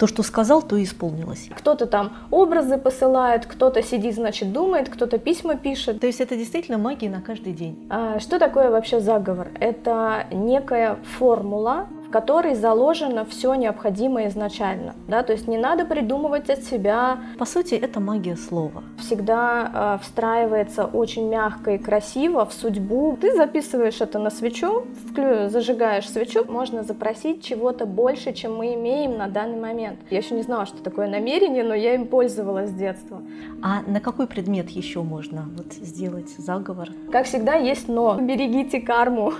То, что сказал, то и исполнилось. Кто-то там образы посылает, кто-то сидит, значит, думает, кто-то письма пишет. То есть это действительно магия на каждый день. А, что такое вообще заговор? Это некая формула, в которой заложено все необходимое изначально. Да? То есть не надо придумывать от себя. По сути, это магия слова. Всегда э, встраивается очень мягко и красиво в судьбу. Ты записываешь это на свечу, вклю... зажигаешь свечу, можно запросить чего-то больше, чем мы имеем на данный момент. Я еще не знала, что такое намерение, но я им пользовалась с детства. А на какой предмет еще можно вот сделать заговор? Как всегда, есть но. Берегите карму.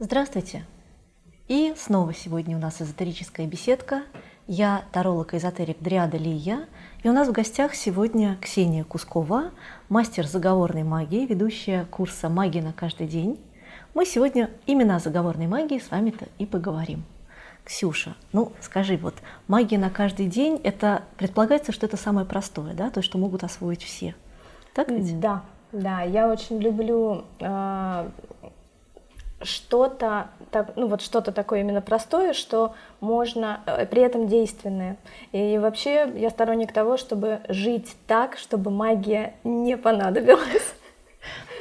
Здравствуйте! И снова сегодня у нас эзотерическая беседка. Я таролог-эзотерик Дриада Лия, и у нас в гостях сегодня Ксения Кускова, мастер заговорной магии, ведущая курса «Магия на каждый день». Мы сегодня именно о заговорной магии с вами-то и поговорим. Ксюша, ну скажи, вот магия на каждый день, это предполагается, что это самое простое, да, то, что могут освоить все. Так ведь? Да, да, я очень люблю э, что-то, ну вот что-то такое именно простое, что можно, э, при этом действенное. И вообще я сторонник того, чтобы жить так, чтобы магия не понадобилась.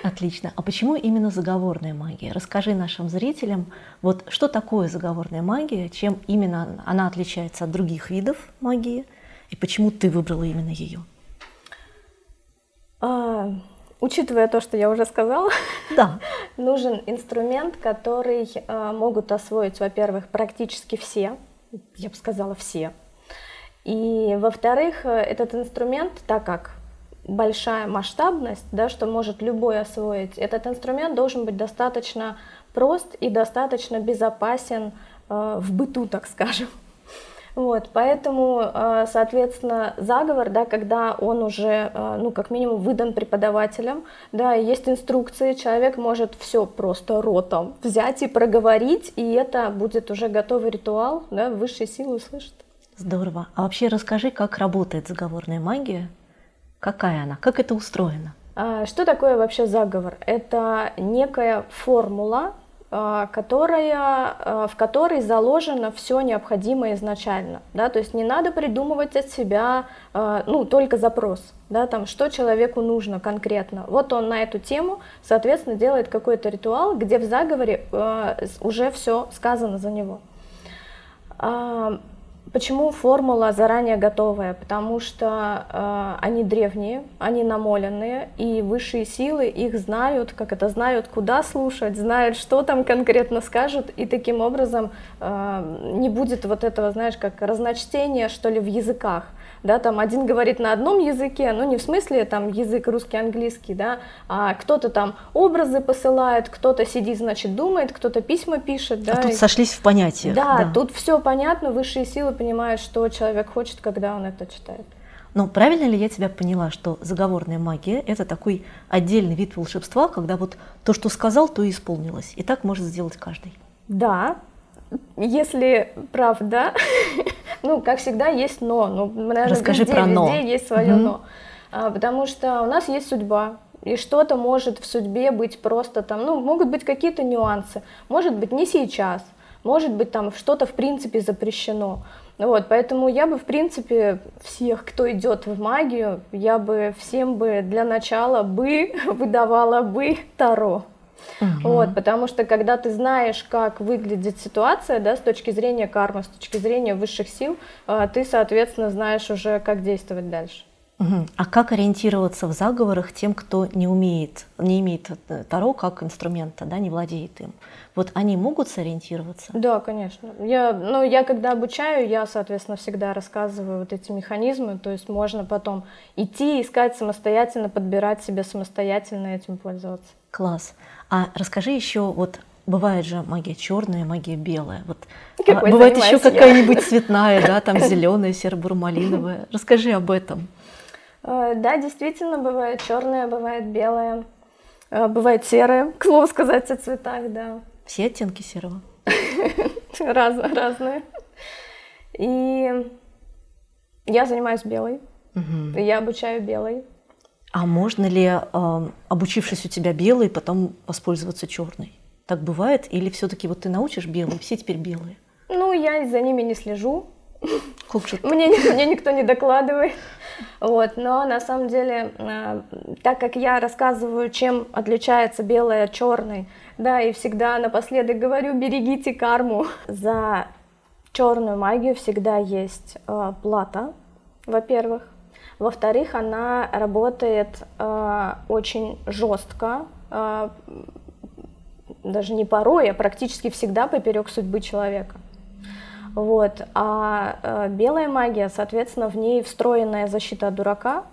Отлично. А почему именно заговорная магия? Расскажи нашим зрителям, вот что такое заговорная магия, чем именно она отличается от других видов магии, и почему ты выбрала именно ее? А, Учитывая то, что я уже сказала, да. нужен инструмент, который э, могут освоить, во-первых, практически все, я бы сказала все. И, во-вторых, э, этот инструмент, так как большая масштабность, да, что может любой освоить, этот инструмент должен быть достаточно прост и достаточно безопасен э, в быту, так скажем. Вот, поэтому, э, соответственно, заговор, да, когда он уже, э, ну, как минимум, выдан преподавателем, да, есть инструкции, человек может все просто ротом взять и проговорить, и это будет уже готовый ритуал, да, высшие силы услышат. Здорово. А вообще расскажи, как работает заговорная магия, какая она, как это устроено? А, что такое вообще заговор? Это некая формула, которая, э, в которой заложено все необходимое изначально, да, то есть не надо придумывать от себя, э, ну, только запрос, да, там, что человеку нужно конкретно. Вот он на эту тему, соответственно, делает какой-то ритуал, где в заговоре уже все сказано за него. Почему формула заранее готовая? Потому что э, они древние, они намоленные, и высшие силы их знают, как это знают, куда слушать, знают, что там конкретно скажут, и таким образом э, не будет вот этого, знаешь, как разночтения, что ли, в языках да, там один говорит на одном языке, ну не в смысле там язык русский, английский, да, а кто-то там образы посылает, кто-то сидит, значит, думает, кто-то письма пишет, да. А тут и... сошлись в понятиях. Да, да, тут все понятно, высшие силы понимают, что человек хочет, когда он это читает. Но правильно ли я тебя поняла, что заговорная магия – это такой отдельный вид волшебства, когда вот то, что сказал, то и исполнилось. И так может сделать каждый? Да, если правда, ну, как всегда, есть но. Ну, наверное, Расскажи везде, про но. везде есть свое угу. но. А, потому что у нас есть судьба, и что-то может в судьбе быть просто там, ну, могут быть какие-то нюансы, может быть не сейчас, может быть там что-то в принципе запрещено. Вот, поэтому я бы, в принципе, всех, кто идет в магию, я бы всем бы для начала бы выдавала бы Таро. Угу. Вот, потому что когда ты знаешь, как выглядит ситуация, да, с точки зрения кармы, с точки зрения высших сил, а, ты, соответственно, знаешь уже, как действовать дальше. Угу. А как ориентироваться в заговорах тем, кто не умеет, не имеет э, Таро как инструмента, да, не владеет им? Вот они могут сориентироваться? Да, конечно. Я, ну, я когда обучаю, я, соответственно, всегда рассказываю вот эти механизмы, то есть можно потом идти, искать самостоятельно, подбирать себе самостоятельно этим пользоваться. Класс. А расскажи еще вот Бывает же магия черная, магия белая. Вот, а, бывает еще какая-нибудь цветная, да, там зеленая, серо-бурмалиновая. Расскажи об этом. Э, да, действительно, бывает черная, бывает белая, э, бывает серая, к слову сказать, о цветах, да. Все оттенки серого? Раз, разные. И я занимаюсь белой. Я обучаю белой. А можно ли, э, обучившись у тебя белой, потом воспользоваться черной? Так бывает? Или все-таки вот ты научишь белые, все теперь белые? Ну, я за ними не слежу. Как же Мне, мне никто не докладывает. Вот, но на самом деле, э, так как я рассказываю, чем отличается белое от черной, да, и всегда напоследок говорю, берегите карму. За черную магию всегда есть э, плата, во-первых. Во-вторых, она работает э, очень жестко, э, даже не порой, а практически всегда поперек судьбы человека. Вот. А э, белая магия, соответственно, в ней встроенная защита от дурака,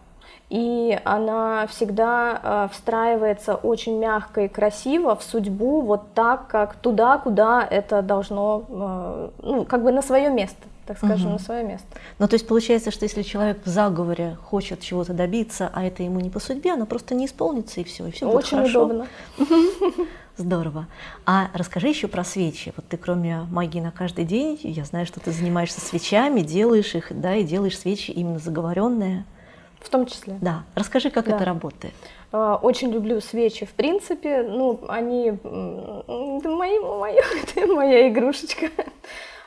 и она всегда э, встраивается очень мягко и красиво в судьбу, вот так, как туда, куда это должно, э, ну, как бы на свое место так скажем, угу. на свое место. Ну, то есть получается, что если человек в заговоре хочет чего-то добиться, а это ему не по судьбе, оно просто не исполнится, и все, и все будет Очень хорошо. удобно. Здорово. А расскажи еще про свечи. Вот ты кроме магии на каждый день, я знаю, что ты занимаешься свечами, делаешь их, да, и делаешь свечи именно заговоренные. В том числе. Да. Расскажи, как да. это работает. А, очень люблю свечи, в принципе. Ну, они... Моя, моя, это моя игрушечка.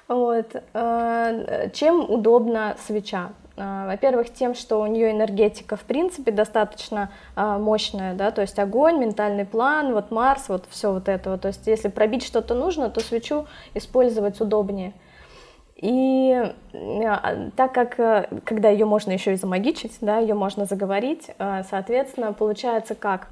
Вот. А, чем удобна свеча? А, во-первых, тем, что у нее энергетика в принципе достаточно мощная, да, то есть огонь, ментальный план, вот Марс, вот все вот это. То есть если пробить что-то нужно, то свечу использовать удобнее. И э, так как, э, когда ее можно еще и замагичить, да, ее можно заговорить, э, соответственно, получается как?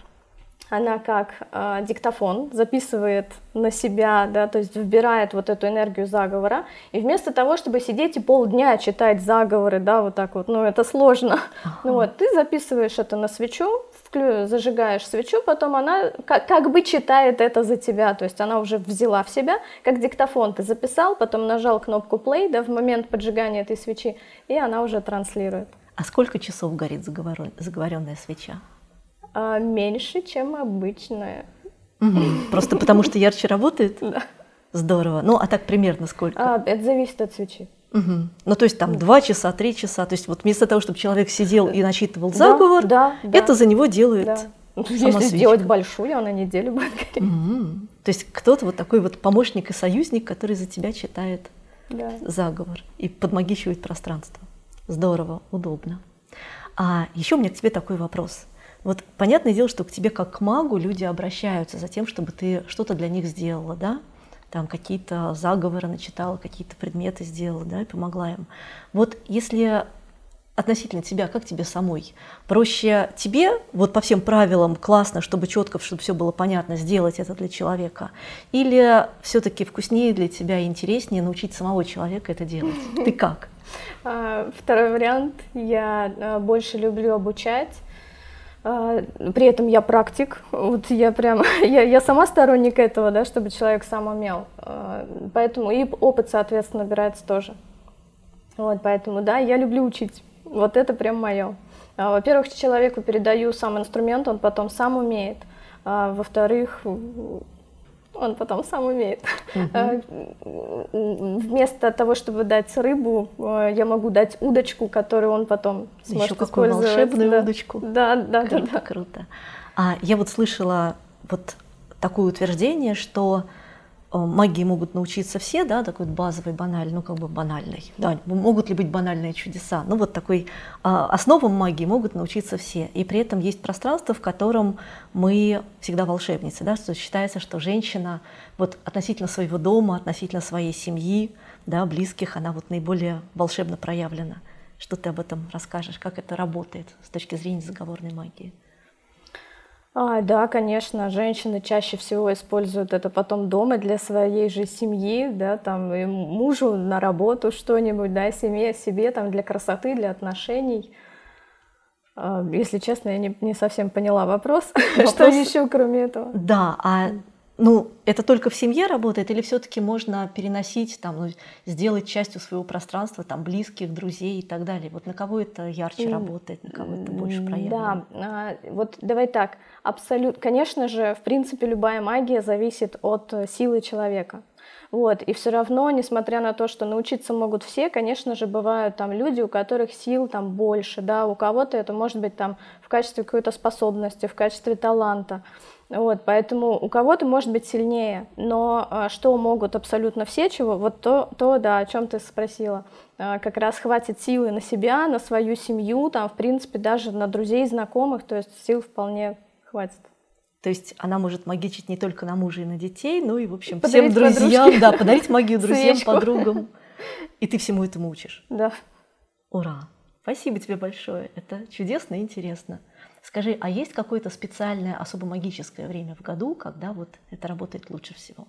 Она как э, диктофон записывает на себя, да, то есть вбирает вот эту энергию заговора, и вместо того, чтобы сидеть и полдня читать заговоры, да, вот так вот, ну это сложно, ага. ну вот, ты записываешь это на свечу, зажигаешь свечу, потом она как, как бы читает это за тебя, то есть она уже взяла в себя, как диктофон ты записал, потом нажал кнопку play, да, в момент поджигания этой свечи, и она уже транслирует. А сколько часов горит заговорен, заговоренная свеча? А, меньше, чем обычная. Угу. Просто потому что ярче работает? Да. Здорово. Ну, а так примерно сколько? А, это зависит от свечи. Угу. Ну, то есть там два часа, три часа. То есть вот вместо того, чтобы человек сидел и начитывал заговор, да, да, это за него делает да. сама Если свечка. сделать большую, она неделю будет гореть. Угу. То есть кто-то вот такой вот помощник и союзник, который за тебя читает да. заговор и подмагичивает пространство. Здорово, удобно. А еще у меня к тебе такой вопрос. Вот понятное дело, что к тебе как к магу люди обращаются за тем, чтобы ты что-то для них сделала, да? там какие-то заговоры начитала, какие-то предметы сделала, да, и помогла им. Вот если относительно тебя, как тебе самой? Проще тебе, вот по всем правилам, классно, чтобы четко, чтобы все было понятно, сделать это для человека? Или все-таки вкуснее для тебя и интереснее научить самого человека это делать? Ты как? А, второй вариант. Я а, больше люблю обучать при этом я практик, вот я прям, я, я сама сторонник этого, да, чтобы человек сам умел. А, поэтому и опыт, соответственно, набирается тоже. Вот, поэтому, да, я люблю учить. Вот это прям мое. А, во-первых, человеку передаю сам инструмент, он потом сам умеет. Во-вторых, он потом сам умеет. Угу. Вместо того, чтобы дать рыбу, э, я могу дать удочку, которую он потом сможет Еще какую волшебную да. удочку. Да, да, круто, да, да. Круто. А я вот слышала вот такое утверждение, что Э, магии могут научиться все, да, такой базовый, банальный, ну как бы банальный. Да, могут ли быть банальные чудеса? Ну вот такой а, основам магии могут научиться все. И при этом есть пространство, в котором мы всегда волшебницы, да, что считается, что женщина вот относительно своего дома, относительно своей семьи, да, близких, она вот наиболее волшебно проявлена. Что ты об этом расскажешь, как это работает с точки зрения заговорной магии? А, да, конечно, женщины чаще всего используют это потом дома для своей же семьи, да, там и мужу на работу что-нибудь, да, семье, себе там для красоты, для отношений. А, если честно, я не, не совсем поняла вопрос, вопрос, что еще кроме этого. Да, а ну, это только в семье работает или все-таки можно переносить, там, ну, сделать частью своего пространства, там, близких, друзей и так далее? Вот на кого это ярче работает, на кого это больше проявлено? Да, вот давай так, абсолютно, конечно же, в принципе, любая магия зависит от э, силы человека. Вот, и все равно, несмотря на то, что научиться могут все, конечно же, бывают там люди, у которых сил там больше, да, у кого-то это может быть там в качестве какой-то способности, в качестве таланта. Вот, поэтому у кого-то может быть сильнее, но а, что могут абсолютно все, чего, вот то, то да, о чем ты спросила, а, как раз хватит силы на себя, на свою семью, там, в принципе, даже на друзей, знакомых, то есть сил вполне хватит. То есть она может магичить не только на мужа и на детей, но и, в общем, подарить всем друзьям, подружке. да, подарить магию друзьям, Свечку. подругам. И ты всему этому учишь. Да. Ура! Спасибо тебе большое. Это чудесно и интересно. Скажи, а есть какое-то специальное, особо магическое время в году, когда вот это работает лучше всего?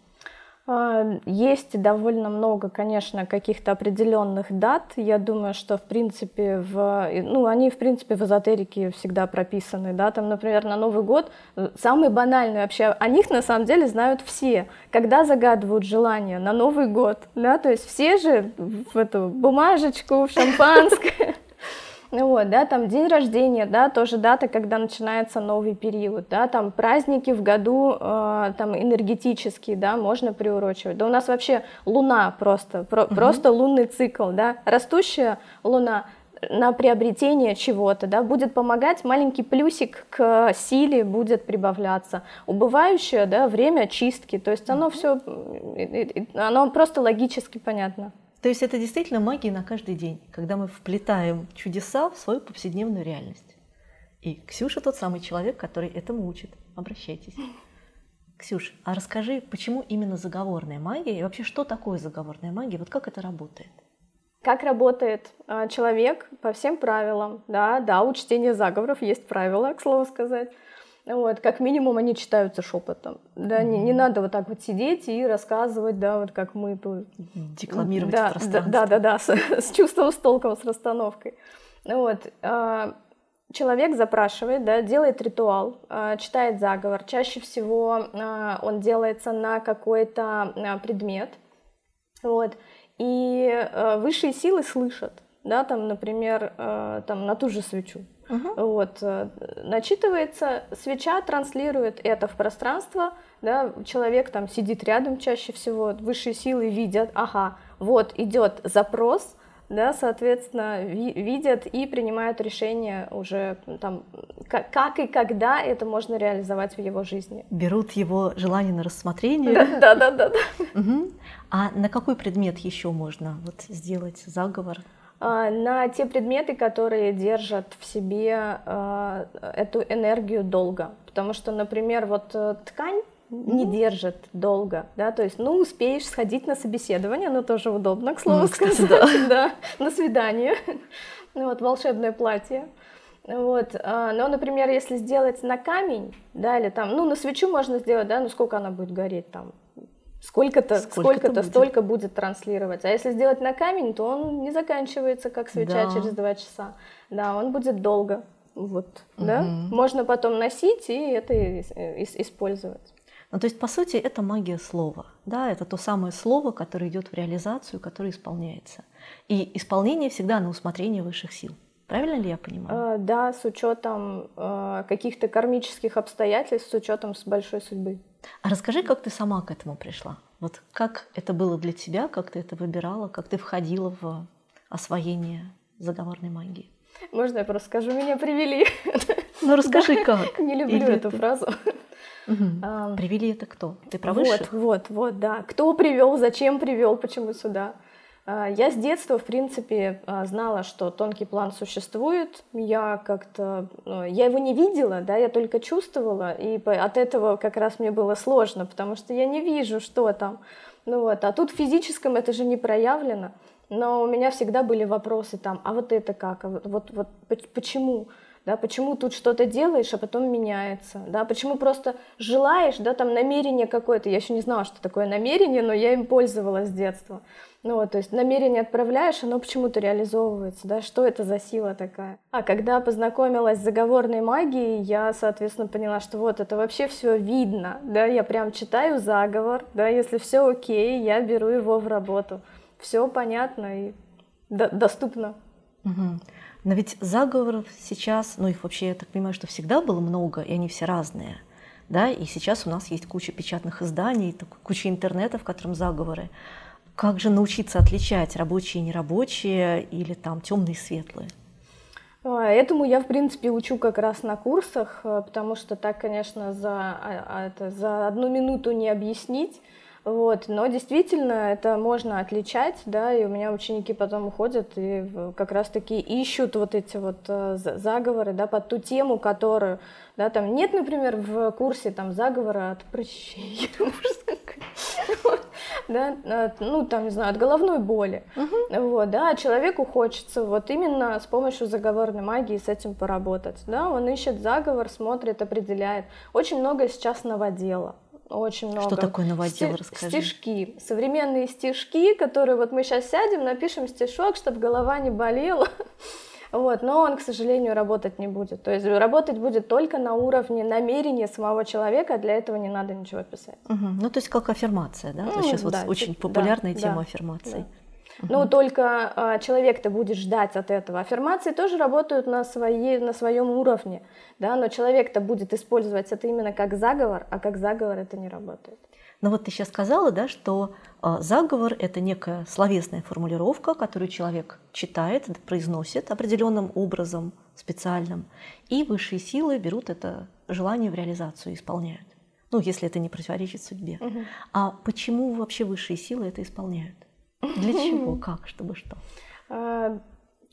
А, есть довольно много, конечно, каких-то определенных дат. Я думаю, что в принципе в, ну, они в принципе в эзотерике всегда прописаны, да, там, например, на Новый год э, самые банальные вообще, о них на самом деле знают все, когда загадывают желание на Новый год, да, то есть все же в эту бумажечку, в шампанское, вот, да, там день рождения, да, тоже дата, когда начинается новый период, да, там праздники в году, э, там энергетические, да, можно приурочивать. Да у нас вообще луна просто, про, угу. просто лунный цикл, да, растущая луна на приобретение чего-то, да, будет помогать, маленький плюсик к силе будет прибавляться. Убывающее, да, время чистки, то есть оно все, оно просто логически понятно. То есть это действительно магия на каждый день, когда мы вплетаем чудеса в свою повседневную реальность. И Ксюша тот самый человек, который этому учит. Обращайтесь. Ксюш, а расскажи, почему именно заговорная магия и вообще что такое заговорная магия? Вот как это работает? Как работает а, человек по всем правилам, да, да, у чтения заговоров есть правила, к слову сказать. Вот, как минимум они читаются шепотом. Да, mm-hmm. не, не надо вот так вот сидеть и рассказывать, да, вот как мы тут. Декламировать да, Да, да, да, да, с, с чувством, с толком, с расстановкой. Вот. А, человек запрашивает, да, делает ритуал, а, читает заговор. Чаще всего а, он делается на какой-то предмет. Вот. И высшие силы слышат, да, там, например, там, на ту же свечу. Угу. Вот, э, начитывается, свеча транслирует это в пространство, да, человек там сидит рядом чаще всего, высшие силы видят, ага, вот идет запрос, да, соответственно, ви видят и принимают решение уже там, как, как и когда это можно реализовать в его жизни. Берут его желание на рассмотрение. Да, да, да, да. Угу. А на какой предмет еще можно вот сделать заговор? А, на те предметы, которые держат в себе а, эту энергию долго. Потому что, например, вот э, ткань не держит долго, да, то есть, ну, успеешь сходить на собеседование, но тоже удобно, к слову ну, сказать, да. да, на свидание, ну, вот, волшебное платье, вот, а, но, например, если сделать на камень, да, или там, ну, на свечу можно сделать, да, ну, сколько она будет гореть, там, сколько-то, сколько-то, сколько столько будет транслировать. А если сделать на камень, то он не заканчивается, как свеча, да. через два часа. Да, он будет долго. Вот, угу. да? Можно потом носить и это использовать. Ну, то есть, по сути, это магия слова. Да, это то самое слово, которое идет в реализацию, которое исполняется. И исполнение всегда на усмотрение высших сил. Правильно ли я понимаю? А, да, с учетом а, каких-то кармических обстоятельств, с учетом с большой судьбы. А расскажи, как ты сама к этому пришла? Вот как это было для тебя, как ты это выбирала, как ты входила в освоение заговорной магии? Можно я просто скажу, меня привели. Ну расскажи как. Не люблю эту фразу. Привели это кто? Ты про Вот, вот, вот, да. Кто привел, зачем привел, почему сюда? А, я с детства, в принципе, а, знала, что тонкий план существует. Я как-то... Ну, я его не видела, да, я только чувствовала, и от этого как раз мне было сложно, потому что я не вижу, что там. Ну вот, а тут в физическом это же не проявлено. Но у меня всегда были вопросы там, а вот это как, а вот, вот, вот почему? Да, почему тут что-то делаешь, а потом меняется, да, почему просто желаешь, да, там намерение какое-то, я еще не знала, что такое намерение, но я им пользовалась с детства, ну вот, то есть намерение отправляешь, оно почему-то реализовывается, да, что это за сила такая. А когда познакомилась с заговорной магией, я, соответственно, поняла, что вот это вообще все видно, да, я прям читаю заговор, да, если все окей, я беру его в работу, все понятно и до доступно. Угу. Но ведь заговоров сейчас, ну их вообще, я так понимаю, что всегда было много, и они все разные. Да? И сейчас у нас есть куча печатных изданий, куча интернета, в котором заговоры. Как же научиться отличать рабочие и нерабочие или там темные и светлые? А, этому я, в принципе, учу как раз на курсах, э, потому что так, конечно, за, а, а, это, за одну минуту не объяснить. Вот, но действительно это можно отличать, да, и у меня ученики потом уходят и как раз-таки ищут вот эти вот э, заговоры, да, под ту тему, которую, да, там нет, например, в курсе там заговора от прыщей, да, ну, там, не знаю, от головной боли, вот, да, человеку хочется вот именно с помощью заговорной магии с этим поработать, да, он ищет заговор, смотрит, определяет, очень много сейчас новодела, очень много. Что такое новодел, Сти- расскажи. Стишки, современные стишки, которые вот мы сейчас сядем, напишем стишок, чтобы голова не болела. Вот, но он, к сожалению, работать не будет. То есть работать будет только на уровне намерения самого человека, а для этого не надо ничего писать. Угу. Ну, то есть как аффирмация, да? Ну, сейчас да, вот очень популярная да, тема да, аффирмаций. Да. Но только э, человек-то будет ждать от этого. Аффирмации тоже работают на, своей, на своем уровне, да, но человек-то будет использовать это именно как заговор, а как заговор это не работает. Но вот ты сейчас сказала, да, что э, заговор – это некая словесная формулировка, которую человек читает, произносит определенным образом, специальным, и высшие силы берут это желание в реализацию и исполняют. Ну, если это не противоречит судьбе. Угу. А почему вообще высшие силы это исполняют? Для чего? Как? Чтобы что? А,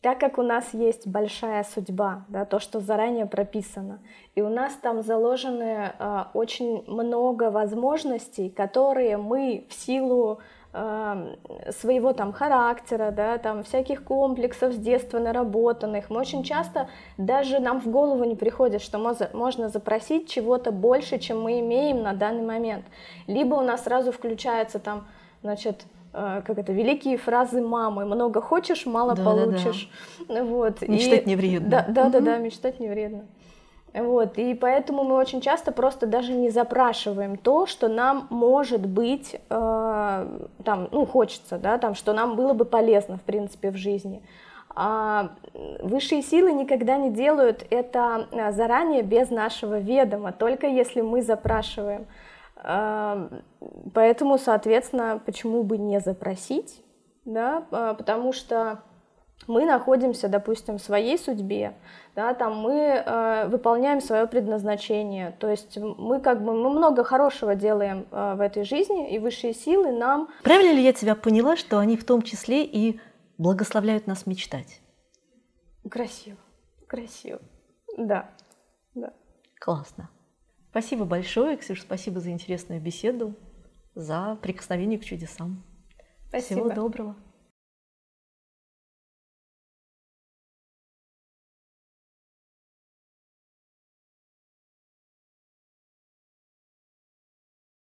так как у нас есть большая судьба, да, то, что заранее прописано, и у нас там заложены э, очень много возможностей, которые мы в силу э, своего там характера, да, там всяких комплексов с детства наработанных, мы очень часто даже нам в голову не приходит, что можно запросить чего-то больше, чем мы имеем на данный момент. Либо у нас сразу включается там, значит, Э, как это, великие фразы мамы. Много хочешь, мало да, получишь. Да, да. Вот. Мечтать и, не вредно. Да, да, угу. да, да, мечтать не вредно. Вот, и поэтому мы очень часто просто даже не запрашиваем то, что нам может быть, э, там, ну, хочется, да, там, что нам было бы полезно, в принципе, в жизни. А высшие силы никогда не делают это э, заранее без нашего ведома, только если мы запрашиваем. Поэтому, соответственно, почему бы не запросить, да, а, потому что мы находимся, допустим, в своей судьбе, да, там мы э, выполняем свое предназначение, то есть мы как бы мы много хорошего делаем э, в этой жизни, и высшие силы нам. Правильно ли я тебя поняла, что они в том числе и благословляют нас мечтать? Красиво, красиво, да, да. Классно. Спасибо большое, Ксюша, спасибо за интересную беседу, за прикосновение к чудесам. Спасибо. Всего доброго.